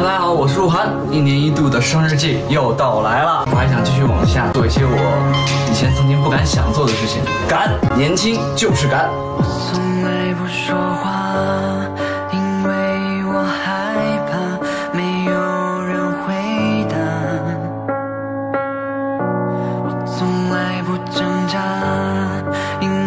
大家好，我是鹿晗，一年一度的生日季又到来了，我还想继续往下做一些我以前曾经不敢想做的事情，敢，年轻就是敢。我从来不说话。因为我害怕没有人回答。我从来不挣扎，因为。